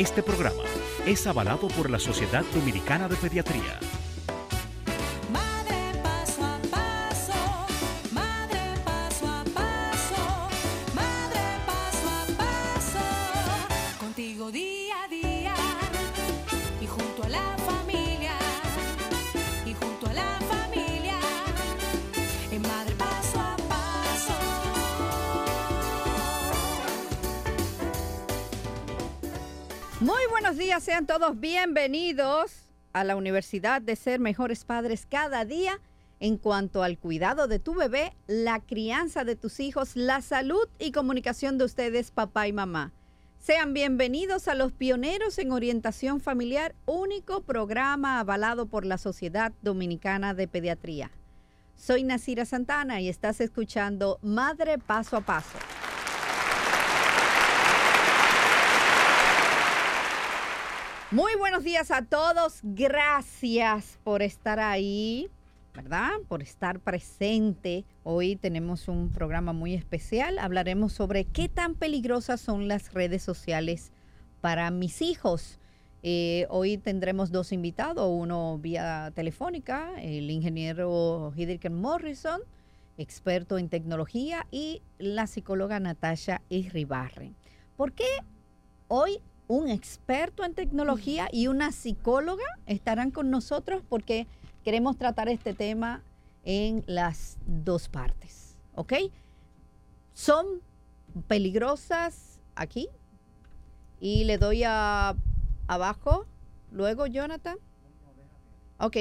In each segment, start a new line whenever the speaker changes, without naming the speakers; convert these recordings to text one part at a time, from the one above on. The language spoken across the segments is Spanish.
Este programa es avalado por la Sociedad Dominicana de Pediatría.
Sean todos bienvenidos a la Universidad de Ser Mejores Padres cada día en cuanto al cuidado de tu bebé, la crianza de tus hijos, la salud y comunicación de ustedes, papá y mamá. Sean bienvenidos a los pioneros en orientación familiar, único programa avalado por la Sociedad Dominicana de Pediatría. Soy Nasira Santana y estás escuchando Madre Paso a Paso. Muy buenos días a todos. Gracias por estar ahí, ¿verdad? Por estar presente. Hoy tenemos un programa muy especial. Hablaremos sobre qué tan peligrosas son las redes sociales para mis hijos. Eh, hoy tendremos dos invitados, uno vía telefónica, el ingeniero Hidriken Morrison, experto en tecnología, y la psicóloga Natasha Irribarren. ¿Por qué hoy un experto en tecnología y una psicóloga estarán con nosotros? Porque queremos tratar este tema en las dos partes, ¿ok? Son peligrosas aquí y le doy a abajo, luego Jonathan. Ok,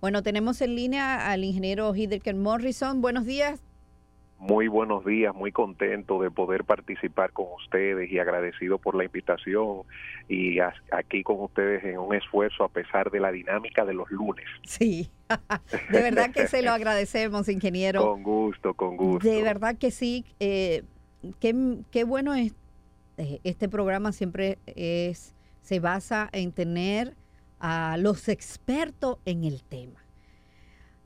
bueno, tenemos en línea al ingeniero Hidriken Morrison. Buenos días.
Muy buenos días, muy contento de poder participar con ustedes y agradecido por la invitación y aquí con ustedes en un esfuerzo a pesar de la dinámica de los lunes.
Sí, de verdad que se lo agradecemos, ingeniero.
Con gusto, con gusto.
De verdad que sí. eh, qué, qué bueno es eh, este programa siempre es se basa en tener a los expertos en el tema.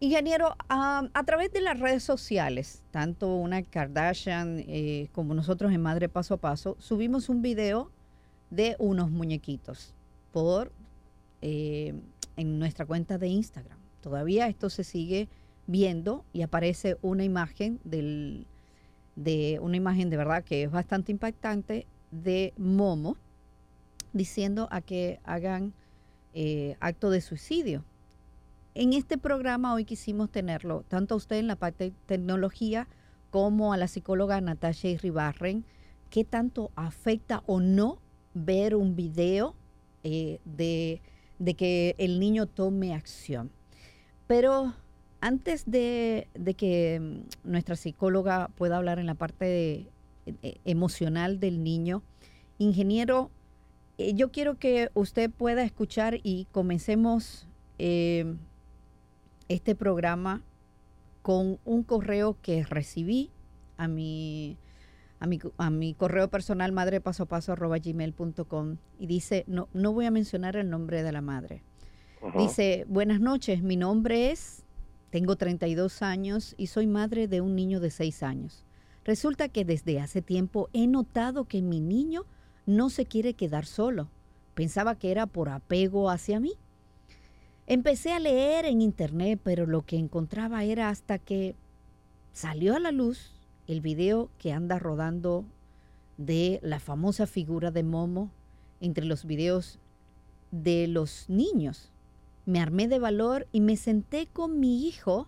Ingeniero, am, a través de las redes sociales, tanto una Kardashian eh, como nosotros en Madre Paso a Paso, subimos un video de unos muñequitos por eh, en nuestra cuenta de Instagram. Todavía esto se sigue viendo y aparece una imagen del, de una imagen de verdad que es bastante impactante de Momo diciendo a que hagan eh, acto de suicidio. En este programa hoy quisimos tenerlo tanto a usted en la parte de tecnología como a la psicóloga Natasha Irribarren, qué tanto afecta o no ver un video eh, de, que el niño tome acción. Pero antes de, que mm, nuestra psicóloga pueda hablar en la parte eh, emocional del niño, ingeniero, eh, yo quiero que usted pueda escuchar y comencemos eh, este programa con un correo que recibí a mi, a mi, a mi correo personal madrepasoapaso.gmail.com y dice, no, no voy a mencionar el nombre de la madre. Dice, buenas noches, mi nombre es, tengo 32 años y soy madre de un niño de 6 años. Resulta que desde hace tiempo he notado que mi niño no se quiere quedar solo. Pensaba que era por apego hacia mí. Empecé a leer en internet, pero lo que encontraba era hasta que salió a la luz el video que anda rodando de la famosa figura de Momo entre los videos de los niños. Me armé de valor y me senté con mi hijo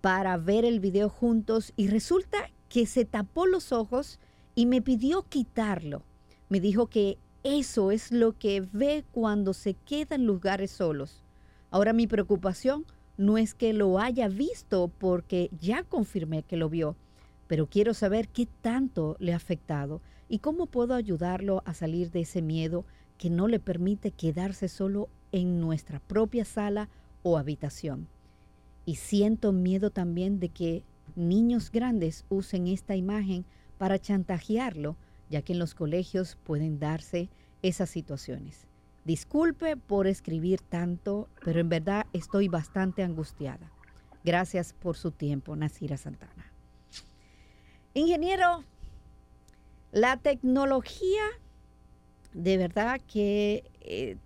para ver el video juntos y resulta que se tapó los ojos y me pidió quitarlo. Me dijo que eso es lo que ve cuando se queda en lugares solos. Ahora mi preocupación no es que lo haya visto porque ya confirmé que lo vio, pero quiero saber qué tanto le ha afectado y cómo puedo ayudarlo a salir de ese miedo que no le permite quedarse solo en nuestra propia sala o habitación. Y siento miedo también de que niños grandes usen esta imagen para chantajearlo, ya que en los colegios pueden darse esas situaciones. Disculpe por escribir tanto, pero en verdad estoy bastante angustiada. Gracias por su tiempo, Nasira Santana. Ingeniero, la tecnología, de verdad que eh,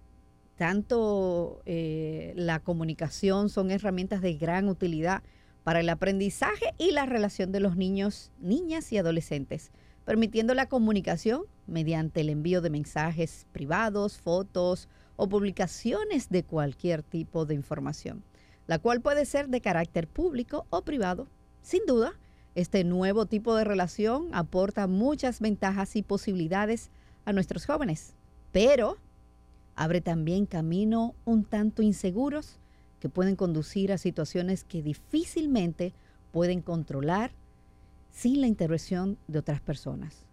tanto eh, la comunicación son herramientas de gran utilidad para el aprendizaje y la relación de los niños, niñas y adolescentes, permitiendo la comunicación mediante el envío de mensajes privados, fotos o publicaciones de cualquier tipo de información, la cual puede ser de carácter público o privado. Sin duda, este nuevo tipo de relación aporta muchas ventajas y posibilidades a nuestros jóvenes, pero abre también camino un tanto inseguros que pueden conducir a situaciones que difícilmente pueden controlar sin la intervención de otras personas.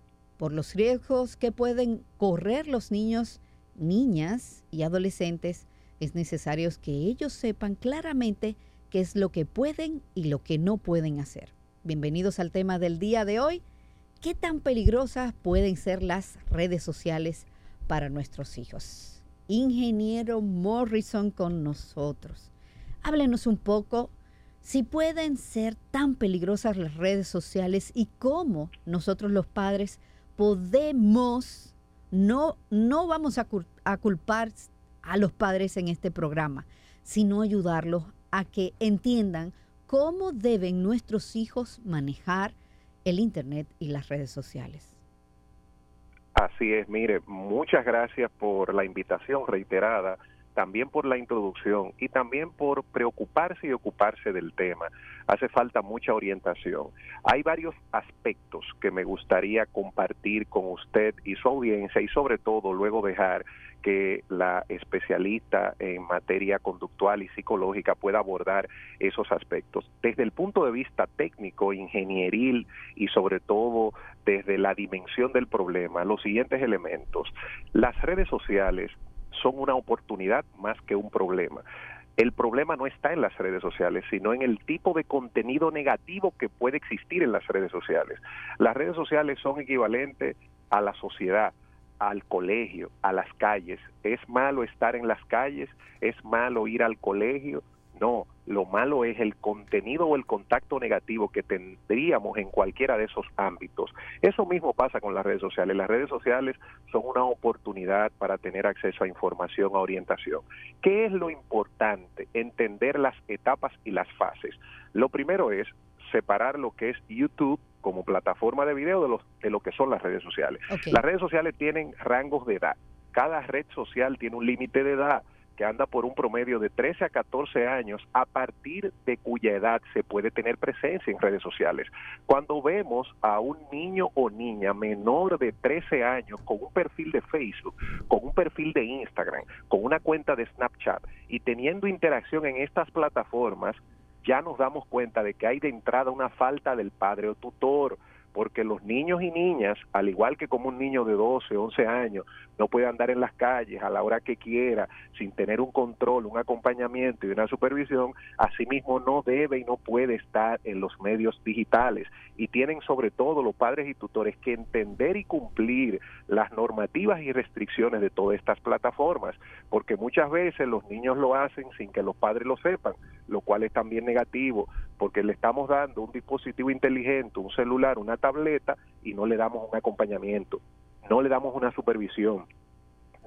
Por los riesgos que pueden correr los niños, niñas y adolescentes, es necesario que ellos sepan claramente qué es lo que pueden y lo que no pueden hacer. Bienvenidos al tema del día de hoy. ¿Qué tan peligrosas pueden ser las redes sociales para nuestros hijos? Ingeniero Morrison con nosotros. Háblenos un poco si pueden ser tan peligrosas las redes sociales y cómo nosotros los padres podemos, no, no vamos a, a culpar a los padres en este programa, sino ayudarlos a que entiendan cómo deben nuestros hijos manejar el Internet y las redes sociales.
Así es, mire, muchas gracias por la invitación reiterada, también por la introducción y también por preocuparse y ocuparse del tema. Hace falta mucha orientación. Hay varios aspectos que me gustaría compartir con usted y su audiencia y sobre todo luego dejar que la especialista en materia conductual y psicológica pueda abordar esos aspectos. Desde el punto de vista técnico, ingenieril y sobre todo desde la dimensión del problema, los siguientes elementos. Las redes sociales son una oportunidad más que un problema. El problema no está en las redes sociales, sino en el tipo de contenido negativo que puede existir en las redes sociales. Las redes sociales son equivalentes a la sociedad, al colegio, a las calles. ¿Es malo estar en las calles? ¿Es malo ir al colegio? No, lo malo es el contenido o el contacto negativo que tendríamos en cualquiera de esos ámbitos. Eso mismo pasa con las redes sociales. Las redes sociales son una oportunidad para tener acceso a información, a orientación. ¿Qué es lo importante? Entender las etapas y las fases. Lo primero es separar lo que es YouTube como plataforma de video de, los, de lo que son las redes sociales. Las redes sociales tienen rangos de edad. Cada red social tiene un límite de edad que anda por un promedio de 13 a 14 años, a partir de cuya edad se puede tener presencia en redes sociales. Cuando vemos a un niño o niña menor de 13 años con un perfil de Facebook, con un perfil de Instagram, con una cuenta de Snapchat y teniendo interacción en estas plataformas, ya nos damos cuenta de que hay de entrada una falta del padre o tutor, porque los niños y niñas, al igual que como un niño de 12, 11 años, no puede andar en las calles a la hora que quiera sin tener un control, un acompañamiento y una supervisión, asimismo no debe y no puede estar en los medios digitales. Y tienen sobre todo los padres y tutores que entender y cumplir las normativas y restricciones de todas estas plataformas, porque muchas veces los niños lo hacen sin que los padres lo sepan, lo cual es también negativo, porque le estamos dando un dispositivo inteligente, un celular, una tableta, y no le damos un acompañamiento, no le damos una supervisión,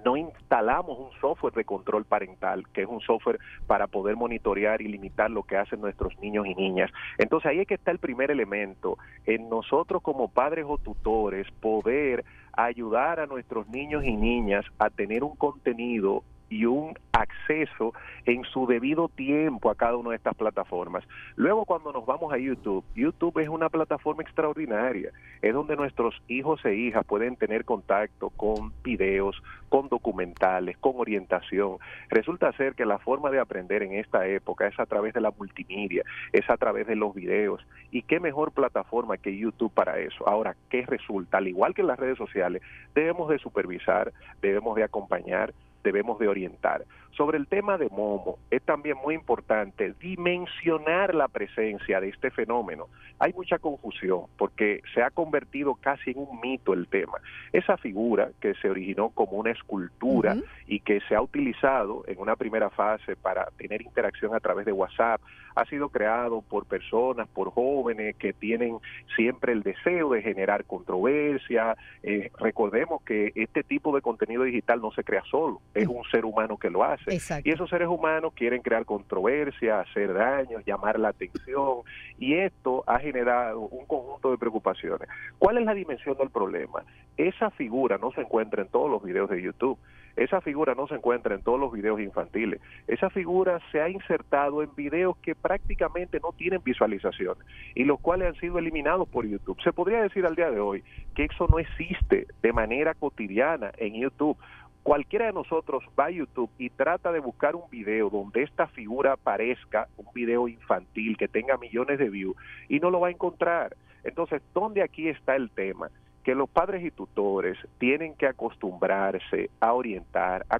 no instalamos un software de control parental, que es un software para poder monitorear y limitar lo que hacen nuestros niños y niñas. Entonces ahí es que está el primer elemento, en nosotros como padres o tutores poder ayudar a nuestros niños y niñas a tener un contenido y un acceso en su debido tiempo a cada una de estas plataformas. Luego cuando nos vamos a YouTube, YouTube es una plataforma extraordinaria, es donde nuestros hijos e hijas pueden tener contacto con videos, con documentales, con orientación. Resulta ser que la forma de aprender en esta época es a través de la multimedia, es a través de los videos y qué mejor plataforma que YouTube para eso. Ahora, ¿qué resulta? Al igual que en las redes sociales, debemos de supervisar, debemos de acompañar, debemos de orientar. Sobre el tema de Momo, es también muy importante dimensionar la presencia de este fenómeno. Hay mucha confusión porque se ha convertido casi en un mito el tema. Esa figura que se originó como una escultura y que se ha utilizado en una primera fase para tener interacción a través de WhatsApp, ha sido creado por personas, por jóvenes que tienen siempre el deseo de generar controversia. Eh, recordemos que este tipo de contenido digital no se crea solo, es un ser humano que lo hace.
Exacto.
Y esos seres humanos quieren crear controversia, hacer daños, llamar la atención, y esto ha generado un conjunto de preocupaciones. ¿Cuál es la dimensión del problema? Esa figura no se encuentra en todos los videos de YouTube. Esa figura no se encuentra en todos los videos infantiles. Esa figura se ha insertado en videos que prácticamente no tienen visualizaciones y los cuales han sido eliminados por YouTube. Se podría decir al día de hoy que eso no existe de manera cotidiana en YouTube cualquiera de nosotros va a YouTube y trata de buscar un video donde esta figura aparezca, un video infantil que tenga millones de views, y no lo va a encontrar. Entonces, ¿dónde aquí está el tema? Que los padres y tutores tienen que acostumbrarse a orientar, a,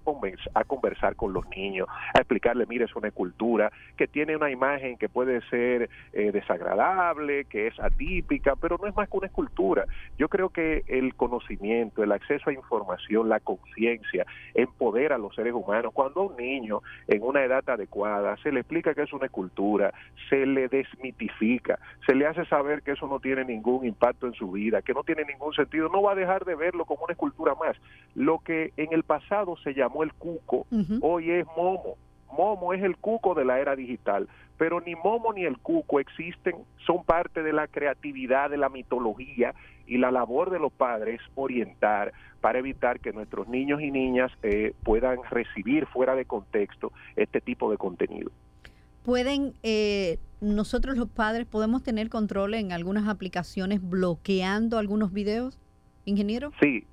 a conversar con los niños, a explicarle, mire, es una escultura que tiene una imagen que puede ser eh, desagradable, que es atípica, pero no es más que una escultura. Yo creo que el conocimiento, el acceso a información, la conciencia, empodera a los seres humanos. Cuando a un niño en una edad adecuada se le explica que es una escultura, se le desmitifica, se le hace saber que eso no tiene ningún impacto en su vida, que no tiene ningún sentido, no va a dejar de verlo como una escultura más. Lo que en el pasado se llamó el cuco, hoy es momo. Momo es el cuco de la era digital, pero ni Momo ni el cuco existen, son parte de la creatividad, de la mitología y la labor de los padres orientar para evitar que nuestros niños y niñas eh, puedan recibir fuera de contexto este tipo de contenido
pueden, eh, nosotros los padres podemos tener control en algunas aplicaciones bloqueando algunos videos, ingeniero?
Sí,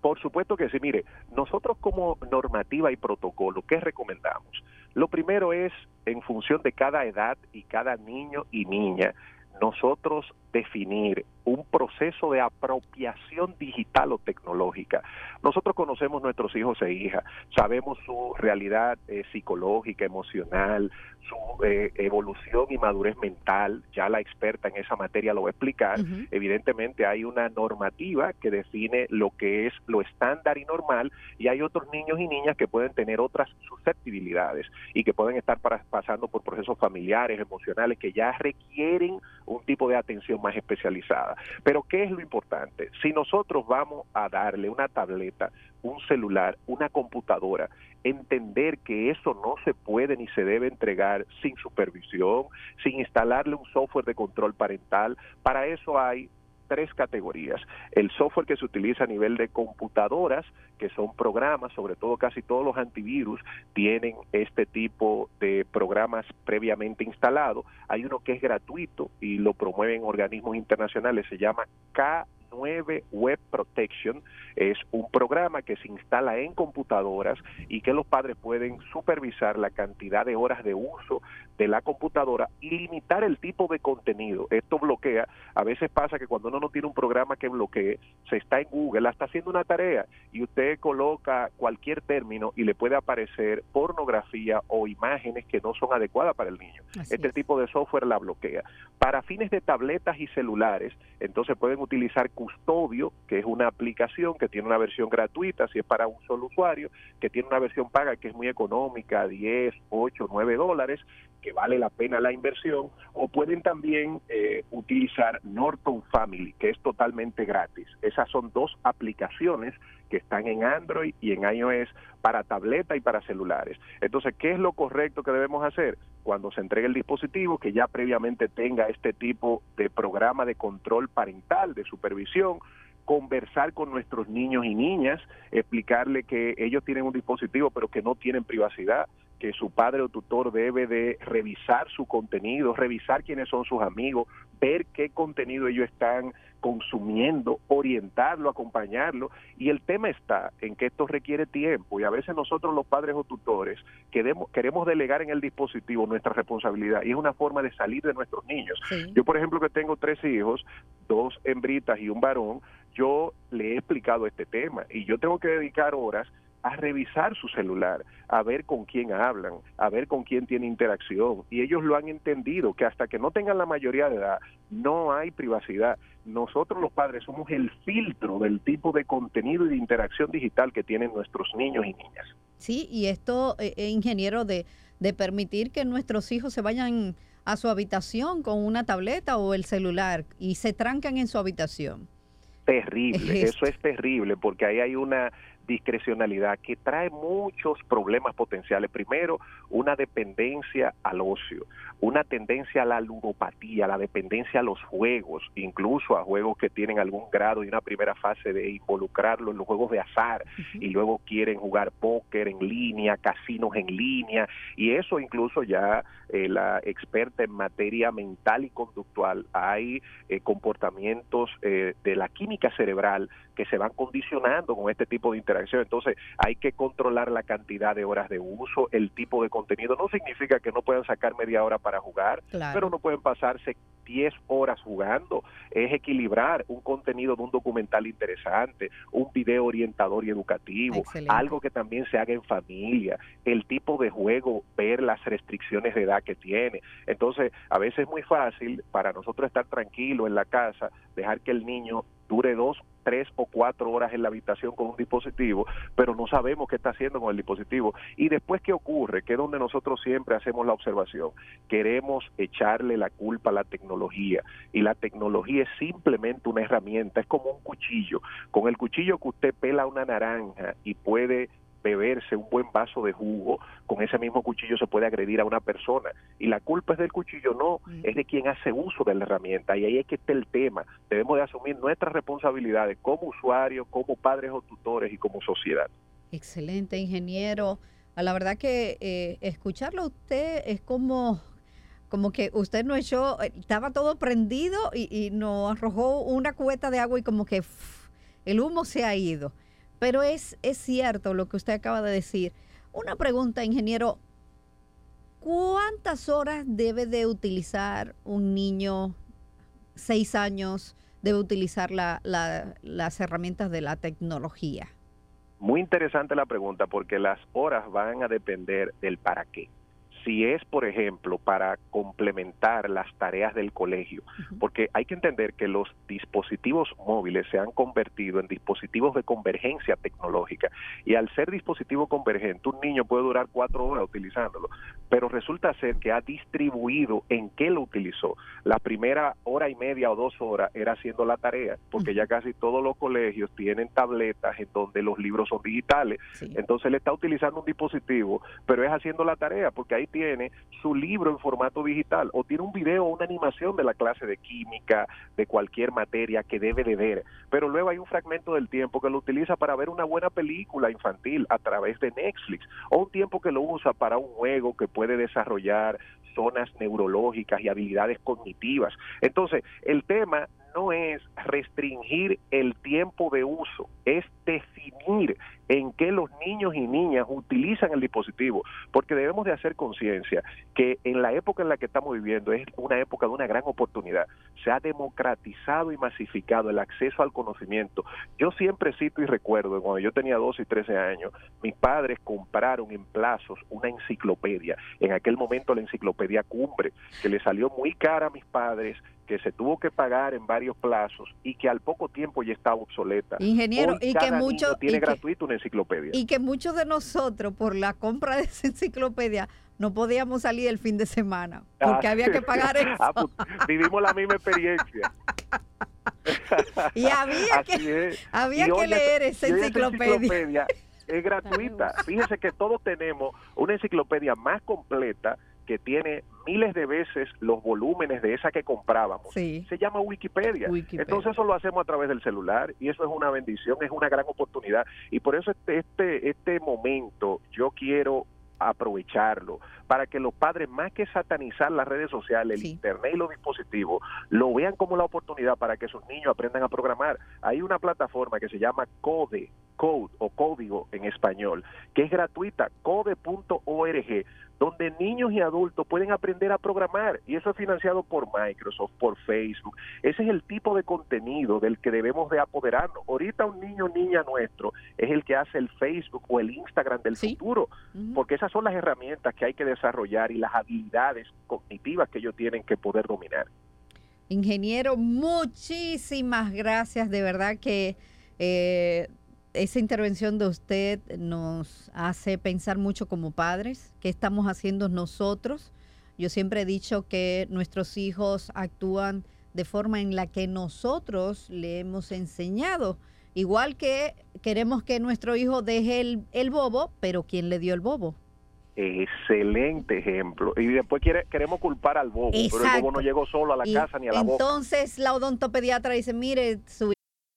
por supuesto que sí. Mire, nosotros como normativa y protocolo, ¿qué recomendamos? Lo primero es, en función de cada edad y cada niño y niña, nosotros definir un proceso de apropiación digital o tecnológica. Nosotros conocemos nuestros hijos e hijas, sabemos su realidad eh, psicológica, emocional, su eh, evolución y madurez mental, ya la experta en esa materia lo va a explicar. Evidentemente hay una normativa que define lo que es lo estándar y normal y hay otros niños y niñas que pueden tener otras susceptibilidades y que pueden estar pasando por procesos familiares, emocionales que ya requieren un tipo de atención más especializada. Pero ¿qué es lo importante? Si nosotros vamos a darle una tableta, un celular, una computadora, entender que eso no se puede ni se debe entregar sin supervisión, sin instalarle un software de control parental, para eso hay tres categorías. El software que se utiliza a nivel de computadoras, que son programas, sobre todo casi todos los antivirus tienen este tipo de programas previamente instalados. Hay uno que es gratuito y lo promueven organismos internacionales, se llama K 9 Web Protection es un programa que se instala en computadoras y que los padres pueden supervisar la cantidad de horas de uso de la computadora y limitar el tipo de contenido. Esto bloquea, a veces pasa que cuando uno no tiene un programa que bloquee, se está en Google, está haciendo una tarea y usted coloca cualquier término y le puede aparecer pornografía o imágenes que no son adecuadas para el niño.
Así
este
es.
tipo de software la bloquea. Para fines de tabletas y celulares, entonces pueden utilizar Custodio, que es una aplicación que tiene una versión gratuita, si es para un solo usuario, que tiene una versión paga que es muy económica, 10, 8, 9 dólares, que vale la pena la inversión, o pueden también eh, utilizar Norton Family, que es totalmente gratis. Esas son dos aplicaciones que están en Android y en iOS para tableta y para celulares. Entonces, ¿qué es lo correcto que debemos hacer? Cuando se entregue el dispositivo, que ya previamente tenga este tipo de programa de control parental, de supervisión, conversar con nuestros niños y niñas, explicarle que ellos tienen un dispositivo pero que no tienen privacidad, que su padre o tutor debe de revisar su contenido, revisar quiénes son sus amigos, ver qué contenido ellos están consumiendo, orientarlo, acompañarlo. Y el tema está en que esto requiere tiempo y a veces nosotros los padres o tutores queremos, queremos delegar en el dispositivo nuestra responsabilidad y es una forma de salir de nuestros niños.
Sí.
Yo, por ejemplo, que tengo tres hijos, dos hembritas y un varón, yo le he explicado este tema y yo tengo que dedicar horas a revisar su celular, a ver con quién hablan, a ver con quién tiene interacción. Y ellos lo han entendido, que hasta que no tengan la mayoría de edad, no hay privacidad. Nosotros los padres somos el filtro del tipo de contenido y de interacción digital que tienen nuestros niños y niñas.
Sí, y esto, eh, eh, ingeniero, de, de permitir que nuestros hijos se vayan a su habitación con una tableta o el celular y se trancan en su habitación.
terrible,
Esto.
eso es terrible porque ahí hay una discrecionalidad que trae muchos problemas potenciales. Primero, una dependencia al ocio, una tendencia a la ludopatía, la dependencia a los juegos, incluso a juegos que tienen algún grado y una primera fase de involucrarlo en los juegos de azar y luego quieren jugar póker en línea, casinos en línea y eso incluso ya eh, la experta en materia mental y conductual hay eh, comportamientos eh, de la química cerebral que se van condicionando con este tipo de interacción. Entonces hay que controlar la cantidad de horas de uso, el tipo de contenido. No significa que no puedan sacar media hora para jugar,
Claro.
pero no pueden pasarse 10 horas jugando. Es equilibrar un contenido de un documental interesante, un video orientador y educativo,
Excelente.
algo que también se haga en familia, el tipo de juego, ver las restricciones de edad que tiene. Entonces, a veces es muy fácil para nosotros estar tranquilos en la casa, dejar que el niño dure dos, tres o cuatro horas en la habitación con un dispositivo, pero no sabemos qué está haciendo con el dispositivo. Y después, ¿qué ocurre? Que es donde nosotros siempre hacemos la observación. Queremos echarle la culpa a la tecnología y la tecnología es simplemente una herramienta, es como un cuchillo. Con el cuchillo que usted pela una naranja y puede beberse un buen vaso de jugo, con ese mismo cuchillo se puede agredir a una persona. Y la culpa es del cuchillo, no,
Mm.
es de quien hace uso de la herramienta. Y ahí es que está el tema. Debemos de asumir nuestras responsabilidades como usuarios, como padres o tutores y como sociedad.
Excelente, ingeniero. A La verdad que eh, escucharlo a usted es como, como que usted no echó, eh, estaba todo prendido y, y nos arrojó una cubeta de agua y como que el humo se ha ido. Pero es, es cierto lo que usted acaba de decir. Una pregunta, ingeniero. ¿Cuántas horas debe de utilizar un niño, seis años, debe utilizar la- la- las herramientas de la tecnología?
Muy interesante la pregunta porque las horas van a depender del para qué. Si es, por ejemplo, para complementar las tareas del colegio, porque hay que entender que los dispositivos móviles se han convertido en dispositivos de convergencia tecnológica y al ser dispositivo convergente, un niño puede durar cuatro horas utilizándolo, pero resulta ser que ha distribuido en qué lo utilizó. La primera hora y media o dos horas era haciendo la tarea, porque ya casi todos los colegios tienen tabletas en donde los libros son digitales,
Sí.
entonces él está utilizando un dispositivo, pero es haciendo la tarea, porque ahí tiene su libro en formato digital o tiene un video o una animación de la clase de química, de cualquier materia que debe de ver. Pero luego hay un fragmento del tiempo que lo utiliza para ver una buena película infantil a través de Netflix o un tiempo que lo usa para un juego que puede desarrollar zonas neurológicas y habilidades cognitivas. Entonces, el tema no es restringir el tiempo de uso, es definir en qué los niños y niñas utilizan el dispositivo, porque debemos de hacer conciencia que en la época en la que estamos viviendo es una época de una gran oportunidad. Se ha democratizado y masificado el acceso al conocimiento. Yo siempre cito y recuerdo, cuando yo tenía 12 y 13 años, mis padres compraron en plazos una enciclopedia. En aquel momento la enciclopedia Cumbre, que le salió muy cara a mis padres, que se tuvo que pagar en varios plazos y que al poco tiempo ya estaba obsoleta.
Ingeniero,
Hoy
y que mucho-
tiene
y que-
gratuito una enciclopedia.
Y que muchos de nosotros, por la compra de esa enciclopedia, no podíamos salir el fin de semana, porque
Ah,
había que pagar eso.
ah, pues, vivimos la misma experiencia.
Y había
Así
que,
es.
había
Y
que
oye,
leer esa
y esa
enciclopedia.
enciclopedia es gratuita. Fíjese que todos tenemos una enciclopedia más completa que tiene miles de veces los volúmenes de esa que comprábamos.
Sí.
Se llama Wikipedia.
Wikipedia.
Entonces eso lo hacemos a través del celular y eso es una bendición, es una gran oportunidad. Y por eso este, este, este momento yo quiero aprovecharlo para que los padres, más que satanizar las redes sociales, el internet y los dispositivos, lo vean como la oportunidad para que sus niños aprendan a programar. Hay una plataforma que se llama Code, Code o Código en español, que es gratuita, code.org, donde niños y adultos pueden aprender a programar y eso es financiado por Microsoft, por Facebook. Ese es el tipo de contenido del que debemos de apoderarnos. Ahorita un niño o niña nuestro es el que hace el Facebook o el Instagram del
Sí.
futuro, porque esas son las herramientas que hay que desarrollar y las habilidades cognitivas que ellos tienen que poder dominar.
Ingeniero, muchísimas gracias. De verdad que eh, esa intervención de usted nos hace pensar mucho como padres. ¿Qué estamos haciendo nosotros? Yo siempre he dicho que nuestros hijos actúan de forma en la que nosotros le hemos enseñado. Igual que queremos que nuestro hijo deje el bobo, pero ¿quién le dio el bobo?
Excelente ejemplo. Y después quiere, queremos culpar al bobo, pero el bobo no llegó solo a la
Y
casa ni a la boca.
entonces la odontopediatra dice, mire, su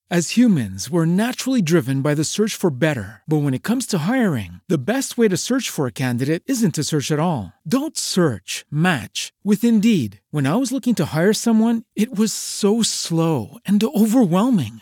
As humans, we're naturally driven by the search for better. But when it comes to hiring, the best way to search for a candidate isn't to search at all. Don't search, match with Indeed. When I was looking to hire someone, it was so slow and overwhelming.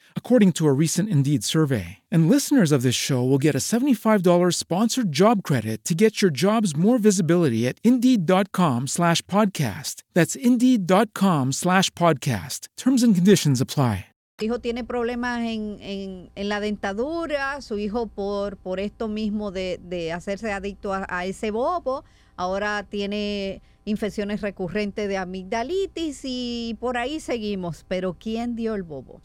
according to a recent Indeed survey. And listeners of this show will get a $75 sponsored job credit to get your jobs more visibility at Indeed.com slash podcast. That's Indeed.com slash podcast. Terms and conditions apply.
hijo tiene problemas en, en- en la dentadura, su hijo por, por esto mismo de, de hacerse adicto a, a ese bobo, ahora tiene infecciones recurrentes de amigdalitis y por ahí seguimos. Pero ¿quién dio el bobo?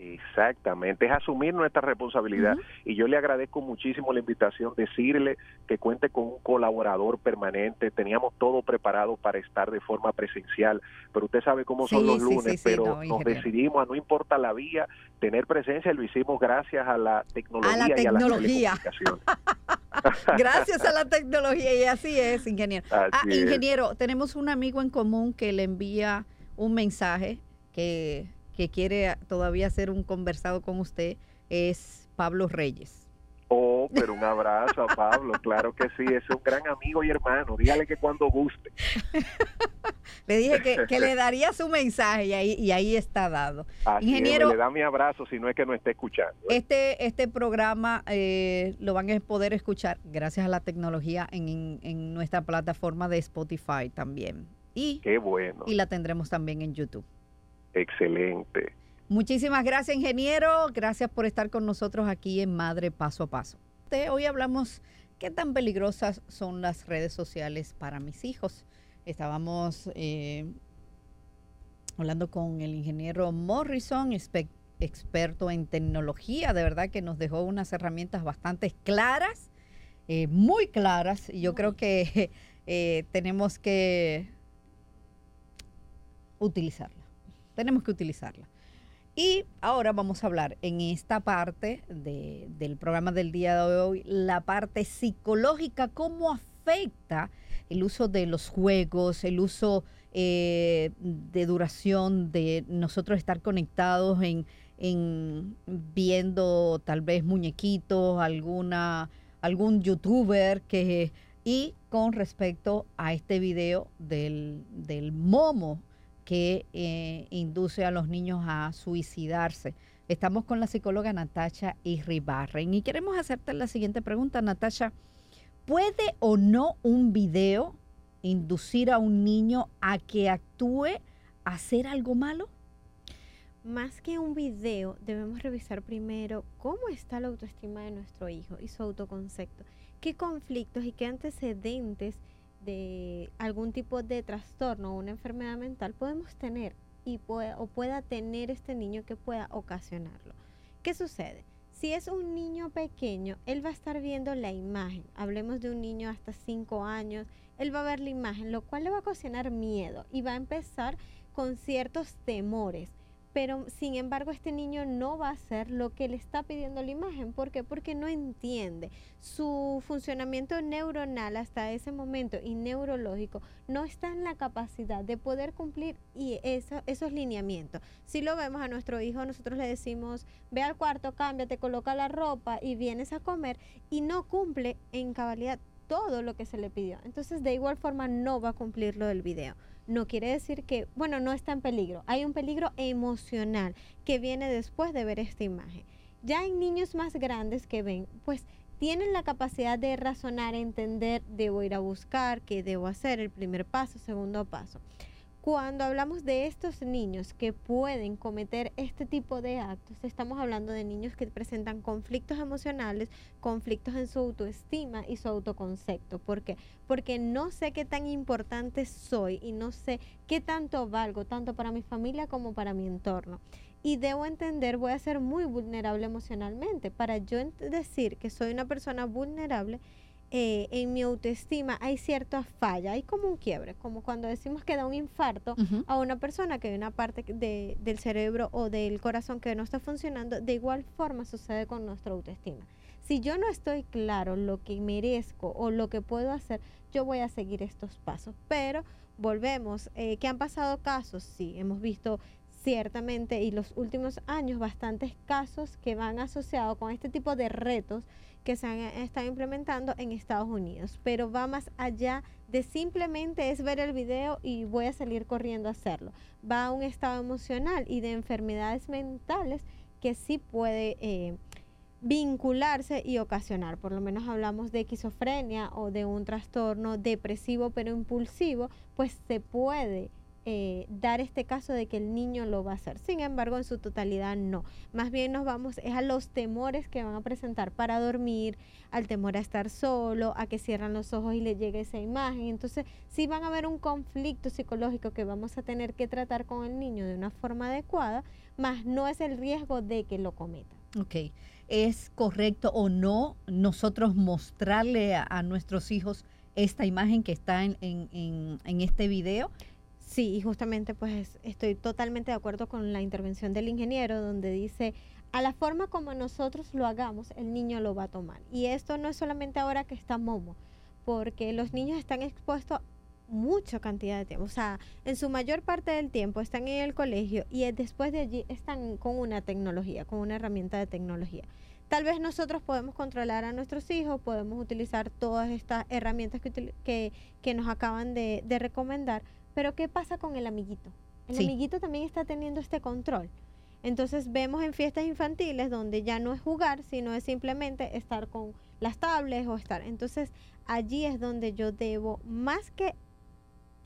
Exactamente, es asumir nuestra responsabilidad y yo le agradezco muchísimo la invitación, decirle que cuente con un colaborador permanente, teníamos todo preparado para estar de forma presencial, pero usted sabe cómo son los
sí,
lunes,
sí,
pero
no,
nos decidimos a no importa la vía, tener presencia y lo hicimos gracias a la tecnología y a la
tecnología.
telecomunicación.
Gracias a la tecnología y así es, ingeniero. Ah,
es.
ingeniero, tenemos un amigo en común que le envía un mensaje que, que quiere todavía hacer un conversado con usted, es Pablo Reyes.
Oh, pero un abrazo a Pablo, claro que sí, es un gran amigo y hermano, dígale que cuando guste.
Le dije que, que le daría su mensaje y ahí, y ahí está dado.
Así es,
Ingeniero,
le da mi abrazo si no es que no esté escuchando. ¿eh?
este, este programa eh, lo van a poder escuchar gracias a la tecnología en, en- en nuestra plataforma de Spotify también. Y,
Qué bueno,
y la tendremos también en YouTube.
Excelente.
Muchísimas gracias, ingeniero. Gracias por estar con nosotros aquí en Madre Paso a Paso. Hoy hablamos qué tan peligrosas son las redes sociales para mis hijos. Estábamos eh, hablando con el ingeniero Morrison, experto en tecnología. De verdad que nos dejó unas herramientas bastante claras, eh, muy claras. Y yo creo que eh, tenemos que utilizarla. Tenemos que utilizarla. Y ahora vamos a hablar en esta parte de- del programa del día de hoy, la parte psicológica, cómo afecta el uso de los juegos, el uso eh, de duración, de nosotros estar conectados en, en viendo tal vez muñequitos, alguna, algún youtuber que... Y con respecto a este video del, del momo que eh, induce a los niños a suicidarse. Estamos con la psicóloga Natasha Irribarren y queremos hacerte la siguiente pregunta, Natasha. ¿Puede o no un video inducir a un niño a que actúe a hacer algo malo?
Más que un video, debemos revisar primero cómo está la autoestima de nuestro hijo y su autoconcepto. ¿Qué conflictos y qué antecedentes de algún tipo de trastorno o una enfermedad mental podemos tener y pue- o pueda tener este niño que pueda ocasionarlo? ¿Qué sucede? Si es un niño pequeño, él va a estar viendo la imagen. Hablemos de un niño hasta 5 años, él va a ver la imagen, lo cual le va a ocasionar miedo y va a empezar con ciertos temores pero sin embargo este niño no va a hacer lo que le está pidiendo la imagen. ¿Por qué? Porque no entiende. Su funcionamiento neuronal hasta ese momento y neurológico no está en la capacidad de poder cumplir y eso- esos lineamientos. Si lo vemos a nuestro hijo, nosotros le decimos, ve al cuarto, cámbiate, coloca la ropa y vienes a comer y no cumple en cabalidad todo lo que se le pidió. Entonces de igual forma no va a cumplir lo del video no quiere decir que, bueno, no está en peligro. Hay un peligro emocional que viene después de ver esta imagen. Ya en niños más grandes que ven, pues tienen la capacidad de razonar, entender, debo ir a buscar, qué debo hacer, el primer paso, segundo paso. Cuando hablamos de estos niños que pueden cometer este tipo de actos, estamos hablando de niños que presentan conflictos emocionales, conflictos en su autoestima y su autoconcepto. ¿Por qué? Porque no sé qué tan importante soy y no sé qué tanto valgo, tanto para mi familia como para mi entorno. Y debo entender, voy a ser muy vulnerable emocionalmente. Para yo decir que soy una persona vulnerable, eh, en mi autoestima hay cierta falla, hay como un quiebre, como cuando decimos que da un infarto a una persona que hay una parte de- del cerebro o del corazón que no está funcionando, de igual forma sucede con nuestra autoestima. Si yo no estoy claro lo que merezco o lo que puedo hacer, yo voy a seguir estos pasos. Pero volvemos, eh, que han pasado casos, sí, hemos visto ciertamente y los últimos años bastantes casos que van asociados con este tipo de retos que se han estado implementando en Estados Unidos, pero va más allá de simplemente es ver el video y voy a salir corriendo a hacerlo. Va a un estado emocional y de enfermedades mentales que sí puede eh, vincularse y ocasionar. Por lo menos hablamos de esquizofrenia o de un trastorno depresivo pero impulsivo, pues se puede eh, dar este caso de que el niño lo va a hacer. Sin embargo, en su totalidad no. Más bien nos vamos es a los temores que van a presentar para dormir, al temor a estar solo, a que cierran los ojos y le llegue esa imagen. Entonces, sí van a haber un conflicto psicológico que vamos a tener que tratar con el niño de una forma adecuada, más no es el riesgo de que lo cometa.
Ok. ¿Es correcto o no nosotros mostrarle a, nuestros hijos esta imagen que está en- en- en este video?
Sí, y justamente pues estoy totalmente de acuerdo con la intervención del ingeniero donde dice, a la forma como nosotros lo hagamos, el niño lo va a tomar. Y esto no es solamente ahora que está Momo, porque los niños están expuestos mucha cantidad de tiempo, o sea, en su mayor parte del tiempo están en el colegio y eh, después de allí están con una tecnología, con una herramienta de tecnología. Tal vez nosotros podemos controlar a nuestros hijos, podemos utilizar todas estas herramientas que, nos acaban de recomendar, pero ¿qué pasa con el amiguito? El
Sí.
amiguito también está teniendo este control. Entonces vemos en fiestas infantiles donde ya no es jugar, sino es simplemente estar con las tablets o estar. Entonces allí es donde yo debo, más que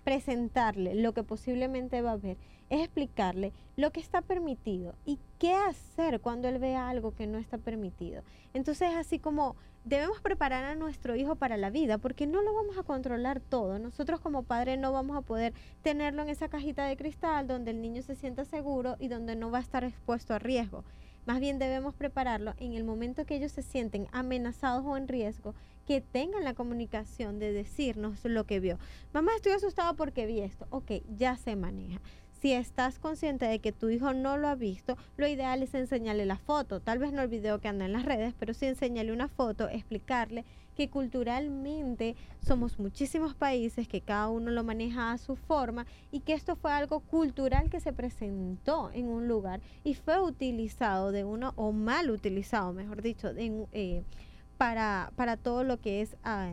presentarle lo que posiblemente va a ver, es explicarle lo que está permitido y qué hacer cuando él vea algo que no está permitido. Entonces, así como debemos preparar a nuestro hijo para la vida, porque no lo vamos a controlar todo. Nosotros como padres no vamos a poder tenerlo en esa cajita de cristal donde el niño se sienta seguro y donde no va a estar expuesto a riesgo. Más bien debemos prepararlo en el momento que ellos se sienten amenazados o en riesgo, que tengan la comunicación de decirnos lo que vio. Mamá, estoy asustado porque vi esto. Ok, ya se maneja. Si estás consciente de que tu hijo no lo ha visto, lo ideal es enseñarle la foto, tal vez no el video que anda en las redes, pero sí enseñarle una foto, explicarle que culturalmente somos muchísimos países, que cada uno lo maneja a su forma y que esto fue algo cultural que se presentó en un lugar y fue utilizado de uno, o mal utilizado, mejor dicho, en, eh, para, para todo lo que es ah,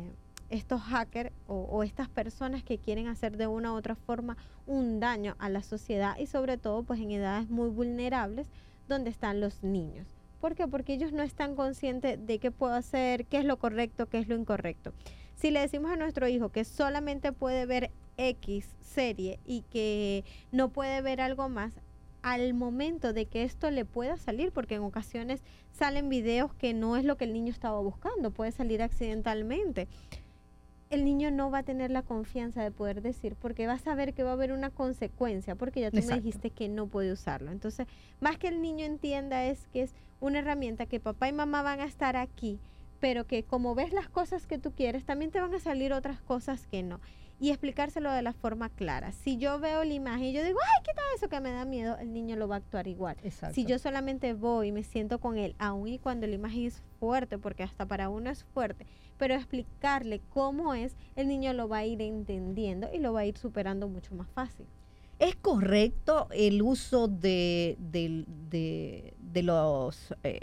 estos hackers o, estas personas que quieren hacer de una u otra forma un daño a la sociedad y sobre todo pues en edades muy vulnerables donde están los niños. ¿Por qué? Porque ellos no están conscientes de qué puedo hacer, qué es lo correcto, qué es lo incorrecto. Si le decimos a nuestro hijo que solamente puede ver X serie y que no puede ver algo más, al momento de que esto le pueda salir, porque en ocasiones salen videos que no es lo que el niño estaba buscando, puede salir accidentalmente el niño no va a tener la confianza de poder decir, porque va a saber que va a haber una consecuencia, porque ya tú
Exacto.
me dijiste que no puede usarlo. Entonces, más que el niño entienda es que es una herramienta que papá y mamá van a estar aquí, pero que como ves las cosas que tú quieres, también te van a salir otras cosas que no. Y explicárselo de la forma clara. Si yo veo la imagen y yo digo, ay, ¿qué tal eso que me da miedo? El niño lo va a actuar igual.
Exacto.
Si yo solamente voy y me siento con él, aun y cuando la imagen es fuerte, porque hasta para uno es fuerte, pero explicarle cómo es, el niño lo va a ir entendiendo y lo va a ir superando mucho más fácil.
¿Es correcto el uso de, del- de- de los eh,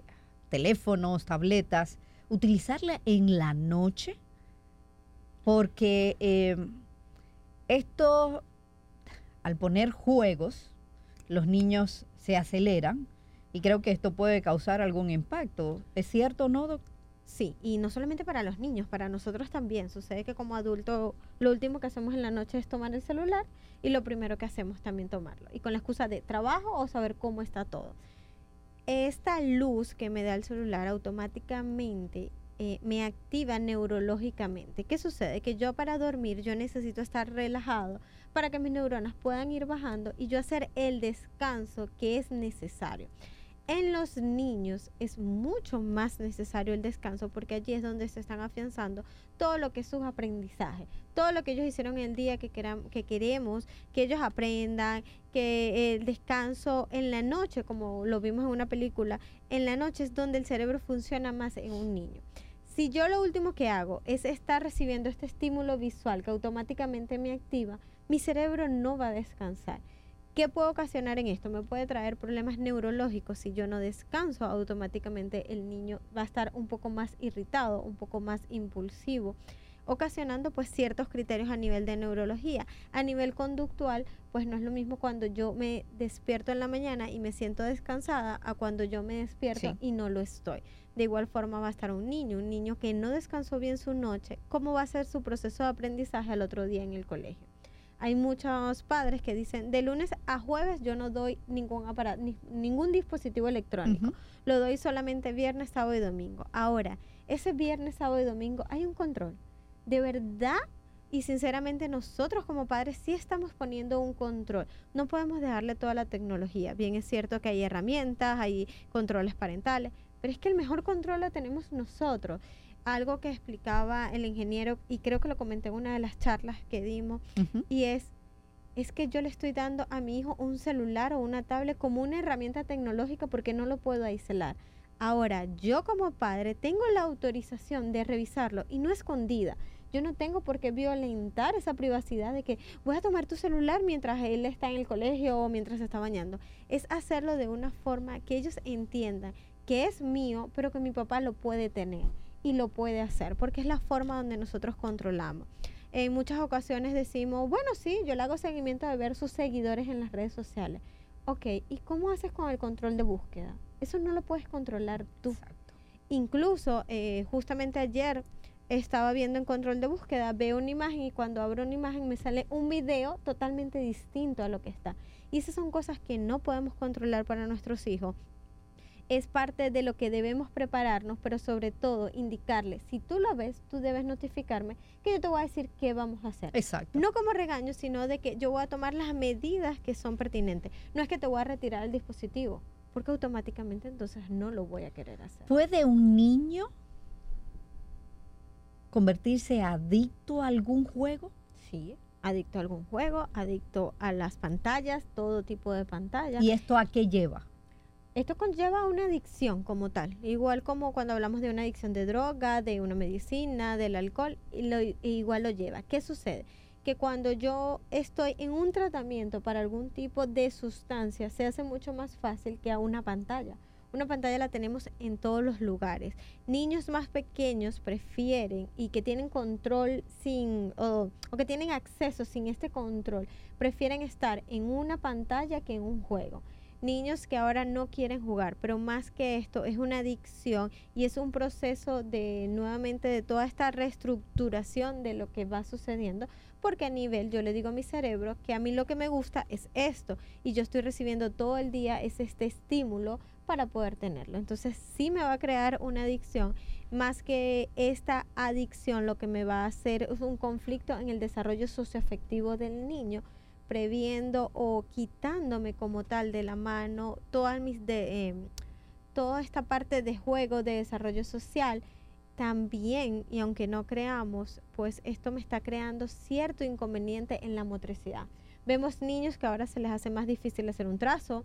teléfonos, tabletas, utilizarla en la noche? Porque eh, esto, al poner juegos, los niños se aceleran y creo que esto puede causar algún impacto. ¿Es cierto o no, doc-
Sí, y no solamente para los niños, para nosotros también. Sucede que como adultos lo último que hacemos en la noche es tomar el celular y lo primero que hacemos también tomarlo. Y con la excusa de trabajo o saber cómo está todo. Esta luz que me da el celular automáticamente eh, me activa neurológicamente. ¿Qué sucede? Que yo para dormir yo necesito estar relajado para que mis neuronas puedan ir bajando y yo hacer el descanso que es necesario. En los niños es mucho más necesario el descanso porque allí es donde se están afianzando todo lo que es sus aprendizajes, todo lo que ellos hicieron el día que, que queremos que ellos aprendan, que el descanso en la noche, como lo vimos en una película, en la noche es donde el cerebro funciona más en un niño. Si yo lo último que hago es estar recibiendo este estímulo visual que automáticamente me activa, mi cerebro no va a descansar. ¿Qué puede ocasionar en esto? Me puede traer problemas neurológicos. Si yo no descanso, automáticamente el niño va a estar un poco más irritado, un poco más impulsivo, ocasionando pues ciertos criterios a nivel de neurología. A nivel conductual, pues no es lo mismo cuando yo me despierto en la mañana y me siento descansada a cuando yo me despierto
Sí.
y no lo estoy. De igual forma va a estar un niño, un niño que no descansó bien su noche, ¿cómo va a ser su proceso de aprendizaje al otro día en el colegio? Hay muchos padres que dicen, de lunes a jueves yo no doy ningún aparato, ni- ningún dispositivo electrónico. Lo doy solamente viernes, sábado y domingo. Ahora, ese viernes, sábado y domingo hay un control. De verdad y sinceramente nosotros como padres sí estamos poniendo un control. No podemos dejarle toda la tecnología. Bien es cierto que hay herramientas, hay controles parentales, pero es que el mejor control lo tenemos nosotros. Algo que explicaba el ingeniero y creo que lo comenté en una de las charlas que dimos
Ujú.
y es es que yo le estoy dando a mi hijo un celular o una tablet como una herramienta tecnológica porque no lo puedo aislar. Ahora, yo como padre tengo la autorización de revisarlo y no escondida. Yo no tengo por qué violentar esa privacidad de que voy a tomar tu celular mientras él está en el colegio o mientras se está bañando. Es hacerlo de una forma que ellos entiendan que es mío, pero que mi papá lo puede tener y lo puede hacer, porque es la forma donde nosotros controlamos. En muchas ocasiones decimos, bueno, sí, yo le hago seguimiento de ver sus seguidores en las redes sociales. Ok, ¿y cómo haces con el control de búsqueda? Eso no lo puedes controlar tú.
Exacto.
Incluso, eh, justamente ayer estaba viendo en control de búsqueda, veo una imagen y cuando abro una imagen me sale un video totalmente distinto a lo que está. Y esas son cosas que no podemos controlar para nuestros hijos. Es parte de lo que debemos prepararnos, pero sobre todo indicarle, si tú lo ves, tú debes notificarme que yo te voy a decir qué vamos a hacer.
Exacto.
No como regaño, sino de que yo voy a tomar las medidas que son pertinentes. No es que te voy a retirar el dispositivo, porque automáticamente entonces no lo voy a querer hacer.
¿Puede un niño convertirse adicto a algún juego?
Sí, adicto a algún juego, adicto a las pantallas, todo tipo de pantallas.
¿Y esto a qué lleva?
Esto conlleva una adicción como tal, igual como cuando hablamos de una adicción de droga, de una medicina, del alcohol, y lo, igual lo lleva. ¿Qué sucede? Que cuando yo estoy en un tratamiento para algún tipo de sustancia, se hace mucho más fácil que a una pantalla. Una pantalla la tenemos en todos los lugares. Niños más pequeños prefieren y que tienen control sin, o, o que tienen acceso sin este control, prefieren estar en una pantalla que en un juego niños que ahora no quieren jugar, pero más que esto es una adicción y es un proceso de nuevamente de toda esta reestructuración de lo que va sucediendo, porque a nivel yo le digo a mi cerebro que a mí lo que me gusta es esto y yo estoy recibiendo todo el día es este estímulo para poder tenerlo. Entonces sí me va a crear una adicción, más que esta adicción lo que me va a hacer es un conflicto en el desarrollo socioafectivo del niño previendo o quitándome como tal de la mano todas mis de, em, toda esta parte de juego de desarrollo social también y aunque no creamos pues esto me está creando cierto inconveniente en la motricidad vemos niños que ahora se les hace más difícil hacer un trazo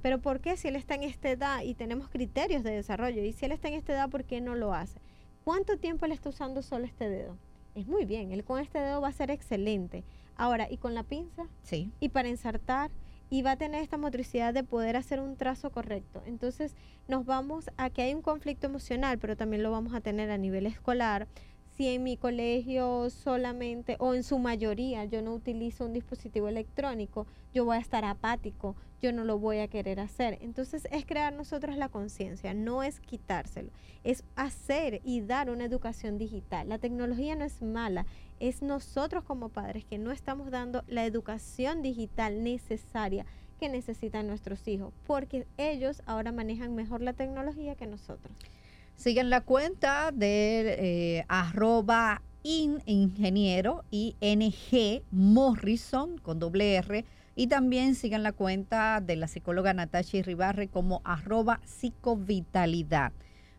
pero ¿por qué si él está en esta edad y tenemos criterios de desarrollo y si él está en esta edad ¿por qué no lo hace? ¿cuánto tiempo él está usando solo este dedo? es muy bien, él con este dedo va a ser excelente Ahora, y con la pinza,
Sí.
y para ensartar, y va a tener esta motricidad de poder hacer un trazo correcto. Entonces, nos vamos a que hay un conflicto emocional, pero también lo vamos a tener a nivel escolar. Si en mi colegio solamente o en su mayoría yo no utilizo un dispositivo electrónico, yo voy a estar apático, yo no lo voy a querer hacer. Entonces es crear nosotros la conciencia, no es quitárselo, es hacer y dar una educación digital. La tecnología no es mala, es nosotros como padres que no estamos dando la educación digital necesaria que necesitan nuestros hijos, porque ellos ahora manejan mejor la tecnología que nosotros.
Sigan la cuenta de eh, arroba in, ingeniero ING Morrison con doble R y también sigan la cuenta de la psicóloga Natasha Ribarre como arroba psicovitalidad.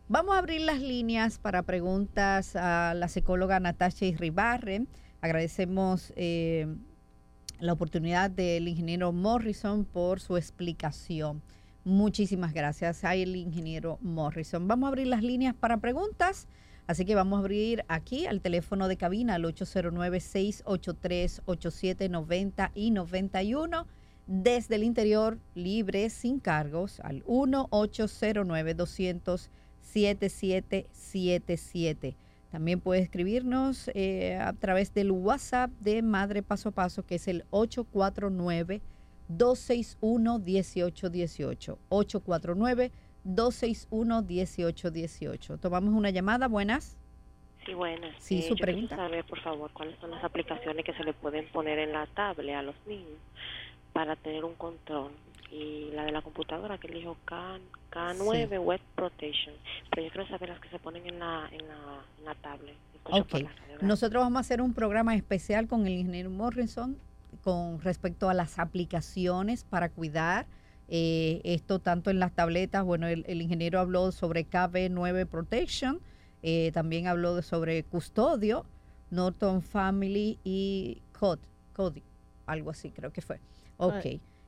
Vamos a abrir las líneas para preguntas a la psicóloga Natasha Ribarre. Agradecemos eh, la oportunidad del ingeniero Morrison por su explicación. Muchísimas gracias al ingeniero Morrison. Vamos a abrir las líneas para preguntas. Así que vamos a abrir aquí al teléfono de cabina al 809-683-8790 y 91. Desde el interior, libre, sin cargos, al 1-809-200-7777. También puede escribirnos eh, a través del WhatsApp de Madre Paso a Paso, que es el 849 261-1818. 849-261-1818. Tomamos una llamada. Buenas.
Sí, buenas.
Sí,
Eh,
su
yo
pregunta.
saber, por favor, cuáles son las aplicaciones que se le pueden poner en la tablet a los niños para tener un control. Y la de la computadora que elijo K, K9 Web Protection. Pero yo quiero saber las que se ponen en la, en la, en la tablet.
Ok. Nosotros vamos a hacer un programa especial con el ingeniero Morrison con respecto a las aplicaciones para cuidar. eh, esto tanto en las tabletas, bueno, el, el ingeniero habló sobre KB9 Protection, eh, también habló de- sobre custodio, Norton Family y Code, Cody, algo así creo que fue. Ok.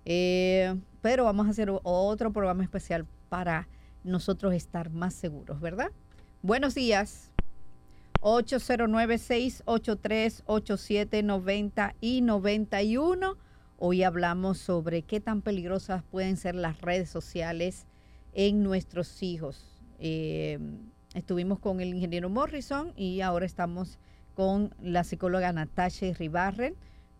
Eh, pero vamos a hacer otro programa especial para nosotros estar más seguros, ¿verdad? Buenos días. 809-683-8790 y 91. Hoy hablamos sobre qué tan peligrosas pueden ser las redes sociales en nuestros hijos. Eh, estuvimos con el ingeniero Morrison y ahora estamos con la psicóloga Natasha Ribarren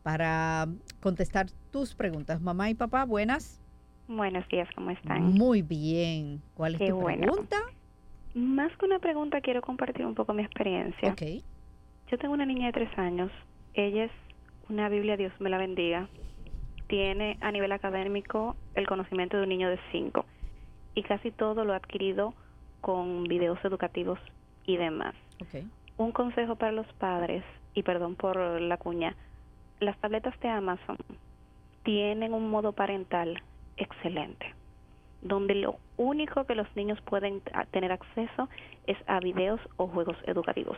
para contestar tus preguntas. Mamá y papá, buenas.
Buenos días, ¿cómo están?
Muy bien. ¿Cuál es
Qué
tu
bueno.
pregunta?
Más que una pregunta, quiero compartir un poco mi experiencia.
Ok.
Yo tengo una niña de tres años. Ella es una Biblia, Dios me la bendiga. Tiene a nivel académico el conocimiento de un niño de cinco. Y casi todo lo ha adquirido con videos educativos y demás.
Ok.
Un consejo para los padres, y perdón por la cuña, las tabletas de Amazon tienen un modo parental excelente, donde lo único que los niños pueden tener acceso es a videos o juegos educativos.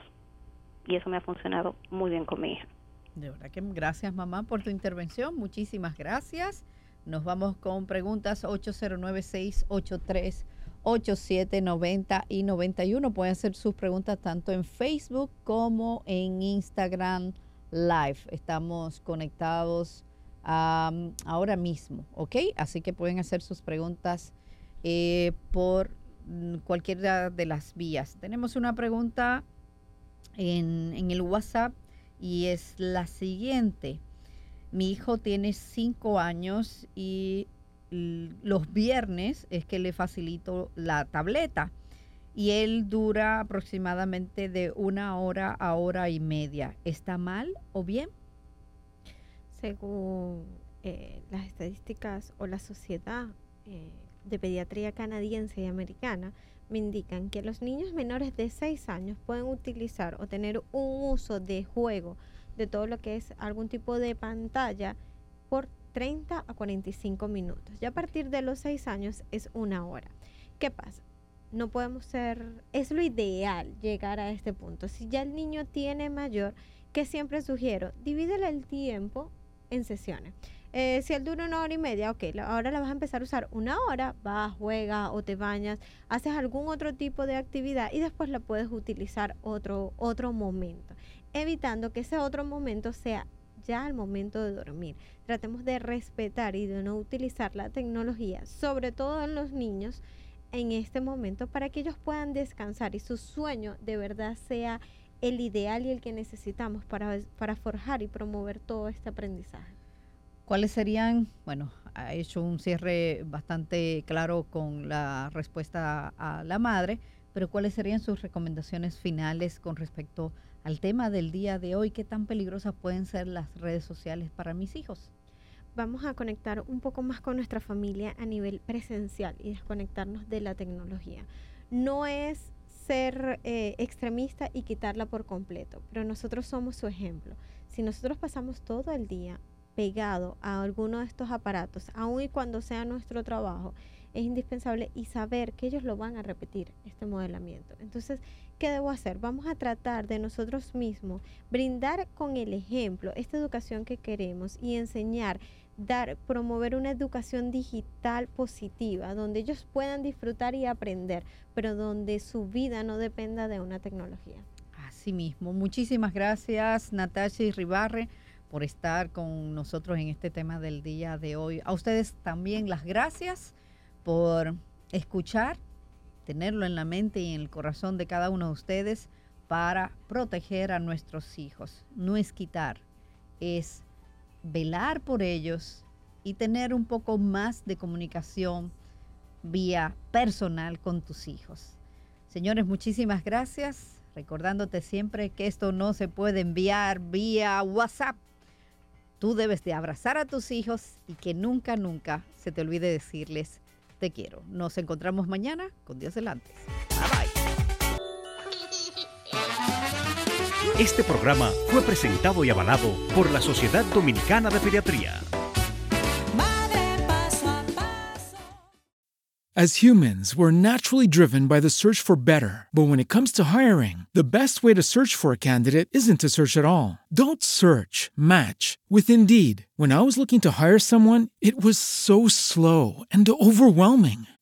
Y eso me ha funcionado muy bien con mi hija.
De verdad que gracias mamá por tu intervención. Muchísimas gracias. Nos vamos con preguntas 809-683-8790 y 91. Pueden hacer sus preguntas tanto en Facebook como en Instagram Live. Estamos conectados am, ahora mismo, ¿ok? Así que pueden hacer sus preguntas eh, por cualquiera de las vías. Tenemos una pregunta en, en el WhatsApp y es la siguiente. Mi hijo tiene cinco años y los viernes es que le facilito la tableta y él dura aproximadamente de una hora a hora y media. ¿Está mal o bien?
Según eh, las estadísticas o la sociedad eh, de pediatría canadiense y americana, me indican que los niños menores de 6 años pueden utilizar o tener un uso de juego de todo lo que es algún tipo de pantalla por 30 a 45 minutos. Ya a partir de los 6 años es una hora. ¿Qué pasa? No podemos ser, es lo ideal llegar a este punto. Si ya el niño tiene mayor, que siempre sugiero, divídele el tiempo en sesiones. Eh, si él dura una hora y media, ok, ahora la vas a empezar a usar una hora, vas, juegas o te bañas, haces algún otro tipo de actividad y después la puedes utilizar otro, otro momento, evitando que ese otro momento sea ya al momento de dormir. Tratemos de respetar y de no utilizar la tecnología, sobre todo en los niños, en este momento para que ellos puedan descansar y su sueño de verdad sea el ideal y el que necesitamos para, para forjar y promover todo este aprendizaje.
¿Cuáles serían? Bueno, ha hecho un cierre bastante claro con la respuesta a la madre, pero ¿cuáles serían sus recomendaciones finales con respecto al tema del día de hoy? ¿Qué tan peligrosas pueden ser las redes sociales para mis hijos?
Vamos a conectar un poco más con nuestra familia a nivel presencial y desconectarnos de la tecnología. No es ser eh, extremista y quitarla por completo, pero nosotros somos su ejemplo. Si nosotros pasamos todo el día pegado a alguno de estos aparatos, aun y cuando sea nuestro trabajo, es indispensable y saber que ellos lo van a repetir, este modelamiento. Entonces, ¿qué debo hacer? Vamos a tratar de nosotros mismos brindar con el ejemplo esta educación que queremos y enseñar, dar, promover una educación digital positiva, donde ellos puedan disfrutar y aprender, pero donde su vida no dependa de una tecnología.
Así mismo. Muchísimas gracias, Natasha y Ribarre, por estar con nosotros en este tema del día de hoy. A ustedes también las gracias por escuchar, tenerlo en la mente y en el corazón de cada uno de ustedes para proteger a nuestros hijos. No es quitar, es velar por ellos y tener un poco más de comunicación vía personal con tus hijos. Señores, muchísimas gracias. Recordándote siempre que esto no se puede enviar vía WhatsApp. Tú debes de abrazar a tus hijos y que nunca, nunca se te olvide decirles te quiero. Nos encontramos mañana con Dios delante.
Este programa fue presentado y avalado por la Sociedad Dominicana de Pediatría.
Madre paso a paso.
As humans, we're naturally driven by the search for better. But when it comes to hiring, the best way to search for a candidate isn't to search at all. Don't search, match with Indeed. When I was looking to hire someone, it was so slow and overwhelming.